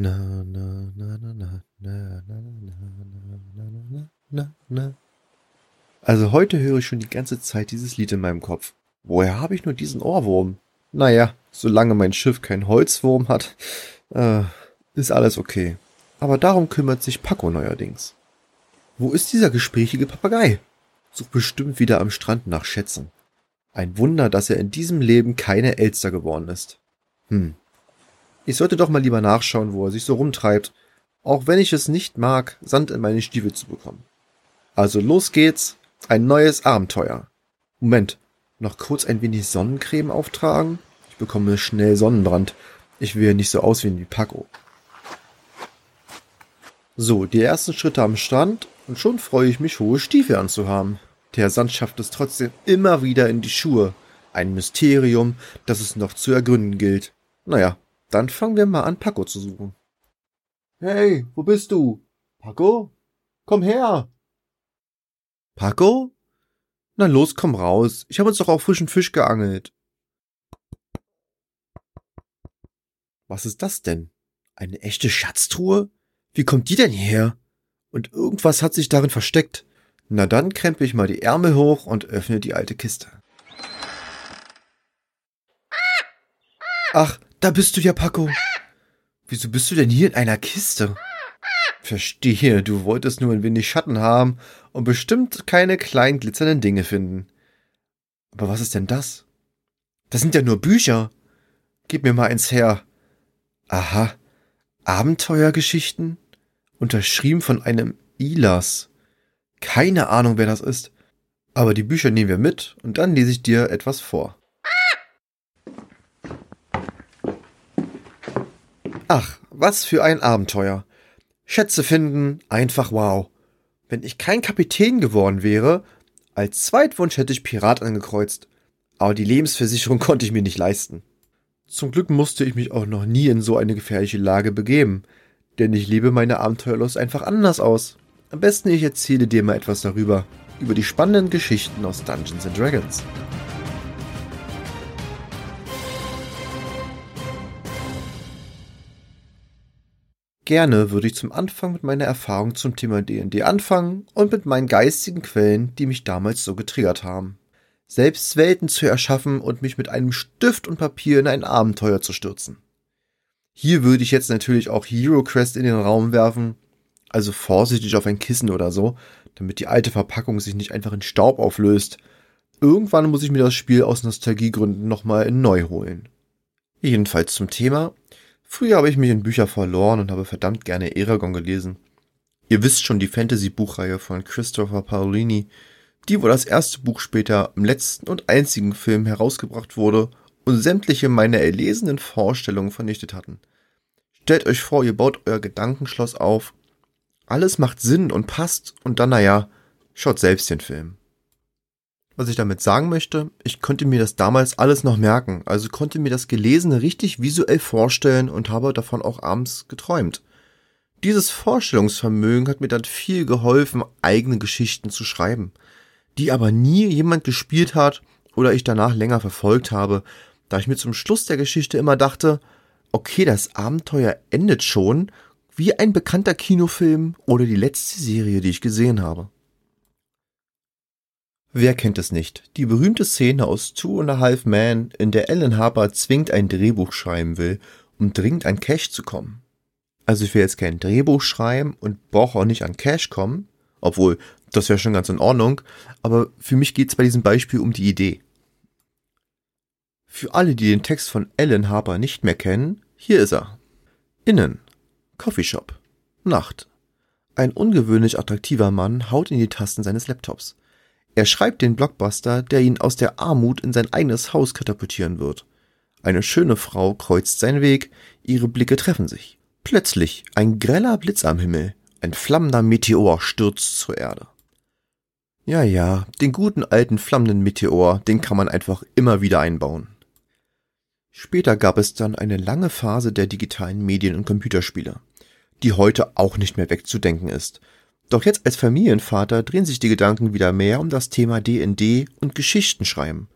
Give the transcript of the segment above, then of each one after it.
Na, na, na, na, na, na, na, na, na, na, na, na, na. Also heute höre ich schon die ganze Zeit dieses Lied in meinem Kopf. Woher habe ich nur diesen Ohrwurm? Naja, solange mein Schiff kein Holzwurm hat, äh, ist alles okay. Aber darum kümmert sich Paco neuerdings. Wo ist dieser gesprächige Papagei? Sucht bestimmt wieder am Strand nach Schätzen. Ein Wunder, dass er in diesem Leben keine Elster geworden ist. Hm, ich sollte doch mal lieber nachschauen, wo er sich so rumtreibt, auch wenn ich es nicht mag, Sand in meine Stiefel zu bekommen. Also los geht's, ein neues Abenteuer. Moment, noch kurz ein wenig Sonnencreme auftragen? Ich bekomme schnell Sonnenbrand. Ich will ja nicht so aussehen wie Paco. So, die ersten Schritte am Strand und schon freue ich mich, hohe Stiefel anzuhaben. Der Sand schafft es trotzdem immer wieder in die Schuhe. Ein Mysterium, das es noch zu ergründen gilt. Naja, dann fangen wir mal an, Paco zu suchen. Hey, wo bist du? Paco? Komm her! Paco? Na los, komm raus. Ich habe uns doch auch frischen Fisch geangelt. Was ist das denn? Eine echte Schatztruhe? Wie kommt die denn hierher? Und irgendwas hat sich darin versteckt. Na dann krempe ich mal die Ärmel hoch und öffne die alte Kiste. Ach, da bist du ja, Paco. Wieso bist du denn hier in einer Kiste? Verstehe, du wolltest nur ein wenig Schatten haben und bestimmt keine kleinen glitzernden Dinge finden. Aber was ist denn das? Das sind ja nur Bücher. Gib mir mal eins her. Aha. Abenteuergeschichten? Unterschrieben von einem Ilas. Keine Ahnung, wer das ist. Aber die Bücher nehmen wir mit und dann lese ich dir etwas vor. Ach, was für ein Abenteuer. Schätze finden, einfach wow. Wenn ich kein Kapitän geworden wäre, als Zweitwunsch hätte ich Pirat angekreuzt. Aber die Lebensversicherung konnte ich mir nicht leisten. Zum Glück musste ich mich auch noch nie in so eine gefährliche Lage begeben, denn ich lebe meine Abenteuerlust einfach anders aus. Am besten ich erzähle dir mal etwas darüber, über die spannenden Geschichten aus Dungeons Dragons. Gerne würde ich zum Anfang mit meiner Erfahrung zum Thema D&D anfangen und mit meinen geistigen Quellen, die mich damals so getriggert haben. Selbst Welten zu erschaffen und mich mit einem Stift und Papier in ein Abenteuer zu stürzen. Hier würde ich jetzt natürlich auch Hero Quest in den Raum werfen, also vorsichtig auf ein Kissen oder so, damit die alte Verpackung sich nicht einfach in Staub auflöst. Irgendwann muss ich mir das Spiel aus Nostalgiegründen nochmal neu holen. Jedenfalls zum Thema, Früher habe ich mich in Bücher verloren und habe verdammt gerne Eragon gelesen. Ihr wisst schon die Fantasy-Buchreihe von Christopher Paolini, die wo das erste Buch später im letzten und einzigen Film herausgebracht wurde und sämtliche meiner erlesenen Vorstellungen vernichtet hatten. Stellt euch vor, ihr baut euer Gedankenschloss auf, alles macht Sinn und passt und dann naja, schaut selbst den Film. Was ich damit sagen möchte, ich konnte mir das damals alles noch merken, also konnte mir das Gelesene richtig visuell vorstellen und habe davon auch abends geträumt. Dieses Vorstellungsvermögen hat mir dann viel geholfen, eigene Geschichten zu schreiben, die aber nie jemand gespielt hat oder ich danach länger verfolgt habe, da ich mir zum Schluss der Geschichte immer dachte, okay, das Abenteuer endet schon, wie ein bekannter Kinofilm oder die letzte Serie, die ich gesehen habe. Wer kennt es nicht? Die berühmte Szene aus Two and a Half Men, in der Ellen Harper zwingend ein Drehbuch schreiben will, um dringend an Cash zu kommen. Also ich will jetzt kein Drehbuch schreiben und brauche auch nicht an Cash kommen, obwohl das wäre schon ganz in Ordnung, aber für mich geht es bei diesem Beispiel um die Idee. Für alle, die den Text von Ellen Harper nicht mehr kennen, hier ist er. Innen. Coffeeshop. Nacht. Ein ungewöhnlich attraktiver Mann haut in die Tasten seines Laptops. Er schreibt den Blockbuster, der ihn aus der Armut in sein eigenes Haus katapultieren wird. Eine schöne Frau kreuzt seinen Weg, ihre Blicke treffen sich. Plötzlich ein greller Blitz am Himmel, ein flammender Meteor stürzt zur Erde. Ja, ja, den guten alten flammenden Meteor, den kann man einfach immer wieder einbauen. Später gab es dann eine lange Phase der digitalen Medien und Computerspiele, die heute auch nicht mehr wegzudenken ist, doch jetzt als Familienvater drehen sich die Gedanken wieder mehr um das Thema D&D und Geschichtenschreiben.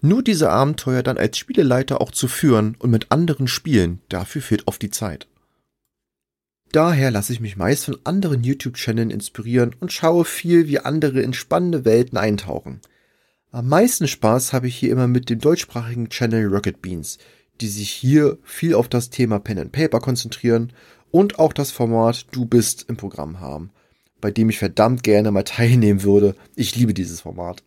Nur diese Abenteuer dann als Spieleleiter auch zu führen und mit anderen spielen, dafür fehlt oft die Zeit. Daher lasse ich mich meist von anderen YouTube-Channeln inspirieren und schaue viel, wie andere in spannende Welten eintauchen. Am meisten Spaß habe ich hier immer mit dem deutschsprachigen Channel Rocket Beans, die sich hier viel auf das Thema Pen and Paper konzentrieren und auch das Format Du bist im Programm haben, bei dem ich verdammt gerne mal teilnehmen würde. Ich liebe dieses Format.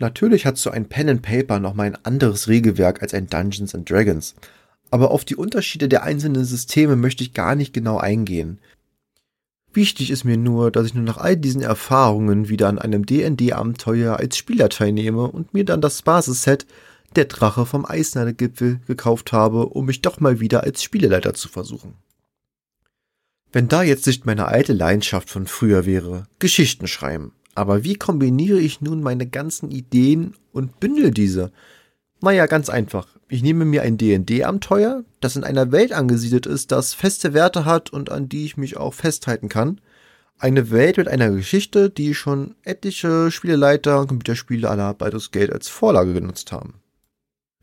Natürlich hat so ein Pen and Paper noch mal ein anderes Regelwerk als ein Dungeons and Dragons, aber auf die Unterschiede der einzelnen Systeme möchte ich gar nicht genau eingehen. Wichtig ist mir nur, dass ich nur nach all diesen Erfahrungen wieder an einem D&D-Abenteuer als Spieler teilnehme und mir dann das Basisset Der Drache vom Eisnadelgipfel gekauft habe, um mich doch mal wieder als Spieleleiter zu versuchen. Wenn da jetzt nicht meine alte Leidenschaft von früher wäre, Geschichten schreiben. Aber wie kombiniere ich nun meine ganzen Ideen und bündel diese? Naja, ganz einfach. Ich nehme mir ein D&D-Abenteuer, das in einer Welt angesiedelt ist, das feste Werte hat und an die ich mich auch festhalten kann. Eine Welt mit einer Geschichte, die schon etliche Spieleleiter und Computerspiele aller Baldur's Gate als Vorlage genutzt haben.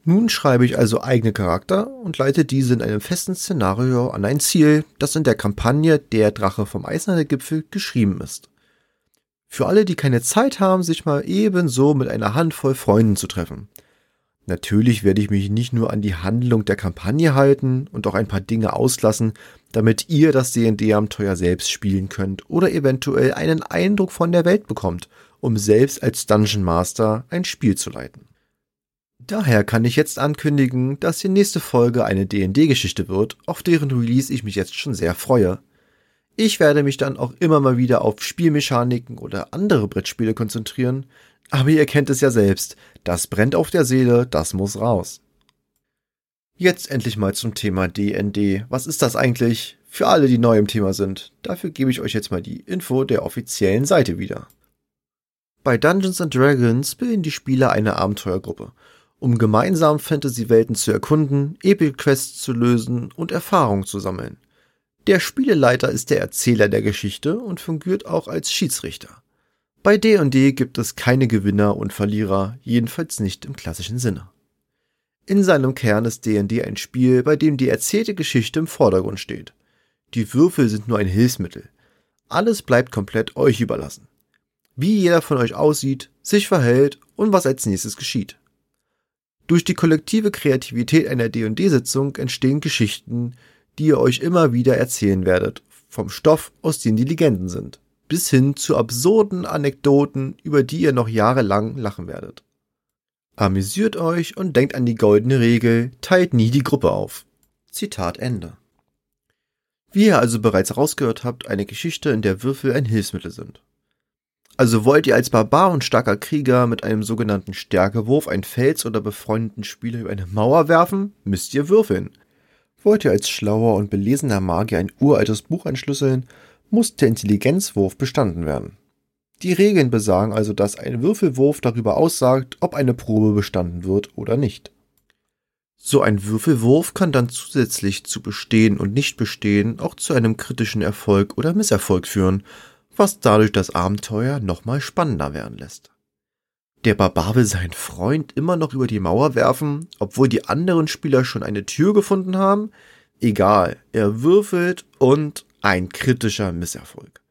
Nun schreibe ich also eigene Charakter und leite diese in einem festen Szenario an ein Ziel, das in der Kampagne Der Drache vom Eisnadelgipfel geschrieben ist. Für alle, die keine Zeit haben, sich mal ebenso mit einer Handvoll Freunden zu treffen – Natürlich werde ich mich nicht nur an die Handlung der Kampagne halten und auch ein paar Dinge auslassen, damit ihr das D&D-Abenteuer selbst spielen könnt oder eventuell einen Eindruck von der Welt bekommt, um selbst als Dungeon Master ein Spiel zu leiten. Daher kann ich jetzt ankündigen, dass die nächste Folge eine D&D-Geschichte wird, auf deren Release ich mich jetzt schon sehr freue. Ich werde mich dann auch immer mal wieder auf Spielmechaniken oder andere Brettspiele konzentrieren, aber ihr kennt es ja selbst, das brennt auf der Seele, das muss raus. Jetzt endlich mal zum Thema DND. Was ist das eigentlich? Für alle, die neu im Thema sind. Dafür gebe ich euch jetzt mal die Info der offiziellen Seite wieder. Bei Dungeons Dragons bilden die Spieler eine Abenteuergruppe, um gemeinsam Fantasy-Welten zu erkunden, Epic Quests zu lösen und Erfahrungen zu sammeln. Der Spieleleiter ist der Erzähler der Geschichte und fungiert auch als Schiedsrichter. Bei D&D gibt es keine Gewinner und Verlierer, jedenfalls nicht im klassischen Sinne. In seinem Kern ist D&D ein Spiel, bei dem die erzählte Geschichte im Vordergrund steht. Die Würfel sind nur ein Hilfsmittel. Alles bleibt komplett euch überlassen. Wie jeder von euch aussieht, sich verhält und was als nächstes geschieht. Durch die kollektive Kreativität einer D&D-Sitzung entstehen Geschichten, die ihr euch immer wieder erzählen werdet, vom Stoff, aus dem die Legenden sind bis hin zu absurden Anekdoten, über die ihr noch jahrelang lachen werdet. Amüsiert euch und denkt an die goldene Regel, teilt nie die Gruppe auf. Zitat Ende. Wie ihr also bereits rausgehört habt, eine Geschichte, in der Würfel ein Hilfsmittel sind. Also wollt ihr als Barbar und starker Krieger mit einem sogenannten Stärkewurf einen Fels oder befreundeten Spieler über eine Mauer werfen, müsst ihr würfeln. Wollt ihr als schlauer und belesener Magier ein uraltes Buch entschlüsseln, muss der Intelligenzwurf bestanden werden. Die Regeln besagen also, dass ein Würfelwurf darüber aussagt, ob eine Probe bestanden wird oder nicht. So ein Würfelwurf kann dann zusätzlich zu Bestehen und Nichtbestehen auch zu einem kritischen Erfolg oder Misserfolg führen, was dadurch das Abenteuer nochmal spannender werden lässt. Der Barbar will seinen Freund immer noch über die Mauer werfen, obwohl die anderen Spieler schon eine Tür gefunden haben? Egal, er würfelt und ein kritischer Misserfolg.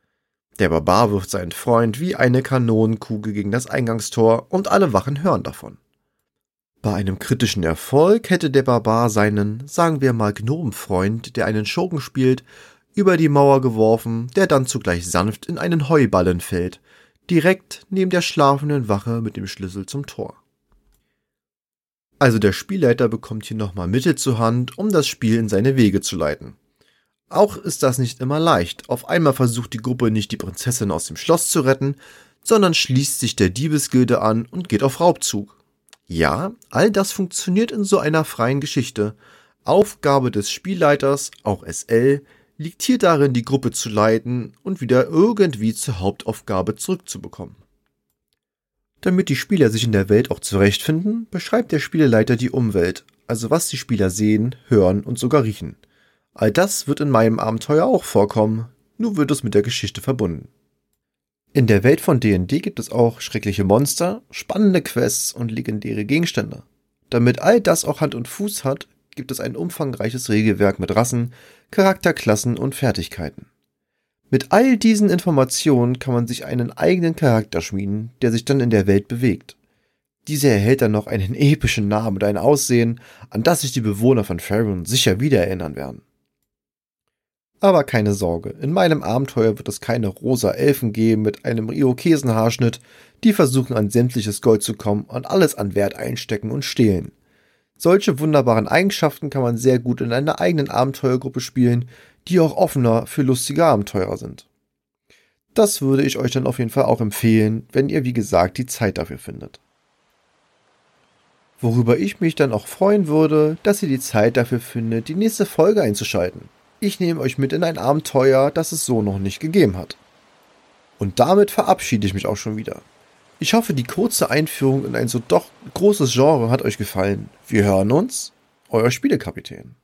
Der Barbar wirft seinen Freund wie eine Kanonenkugel gegen das Eingangstor und alle Wachen hören davon. Bei einem kritischen Erfolg hätte der Barbar seinen, sagen wir mal, Gnomenfreund, der einen Schurken spielt, über die Mauer geworfen, der dann zugleich sanft in einen Heuballen fällt, direkt neben der schlafenden Wache mit dem Schlüssel zum Tor. Also der Spielleiter bekommt hier nochmal Mittel zur Hand, um das Spiel in seine Wege zu leiten. Auch ist das nicht immer leicht. Auf einmal versucht die Gruppe nicht die Prinzessin aus dem Schloss zu retten, sondern schließt sich der Diebesgilde an und geht auf Raubzug. Ja, all das funktioniert in so einer freien Geschichte. Aufgabe des Spielleiters, auch SL, liegt hier darin, die Gruppe zu leiten und wieder irgendwie zur Hauptaufgabe zurückzubekommen. Damit die Spieler sich in der Welt auch zurechtfinden, beschreibt der Spieleleiter die Umwelt, also was die Spieler sehen, hören und sogar riechen. All das wird in meinem Abenteuer auch vorkommen, nur wird es mit der Geschichte verbunden. In der Welt von D&D gibt es auch schreckliche Monster, spannende Quests und legendäre Gegenstände. Damit all das auch Hand und Fuß hat, gibt es ein umfangreiches Regelwerk mit Rassen, Charakterklassen und Fertigkeiten. Mit all diesen Informationen kann man sich einen eigenen Charakter schmieden, der sich dann in der Welt bewegt. Dieser erhält dann noch einen epischen Namen und ein Aussehen, an das sich die Bewohner von Faerun sicher wieder erinnern werden. Aber keine Sorge, in meinem Abenteuer wird es keine rosa Elfen geben mit einem Irokesenhaarschnitt, die versuchen an sämtliches Gold zu kommen und alles an Wert einstecken und stehlen. Solche wunderbaren Eigenschaften kann man sehr gut in einer eigenen Abenteuergruppe spielen, die auch offener für lustige Abenteurer sind. Das würde ich euch dann auf jeden Fall auch empfehlen, wenn ihr wie gesagt die Zeit dafür findet. Worüber ich mich dann auch freuen würde, dass ihr die Zeit dafür findet, die nächste Folge einzuschalten. Ich nehme euch mit in ein Abenteuer, das es so noch nicht gegeben hat. Und damit verabschiede ich mich auch schon wieder. Ich hoffe, die kurze Einführung in ein so doch großes Genre hat euch gefallen. Wir hören uns, euer Spielekapitän.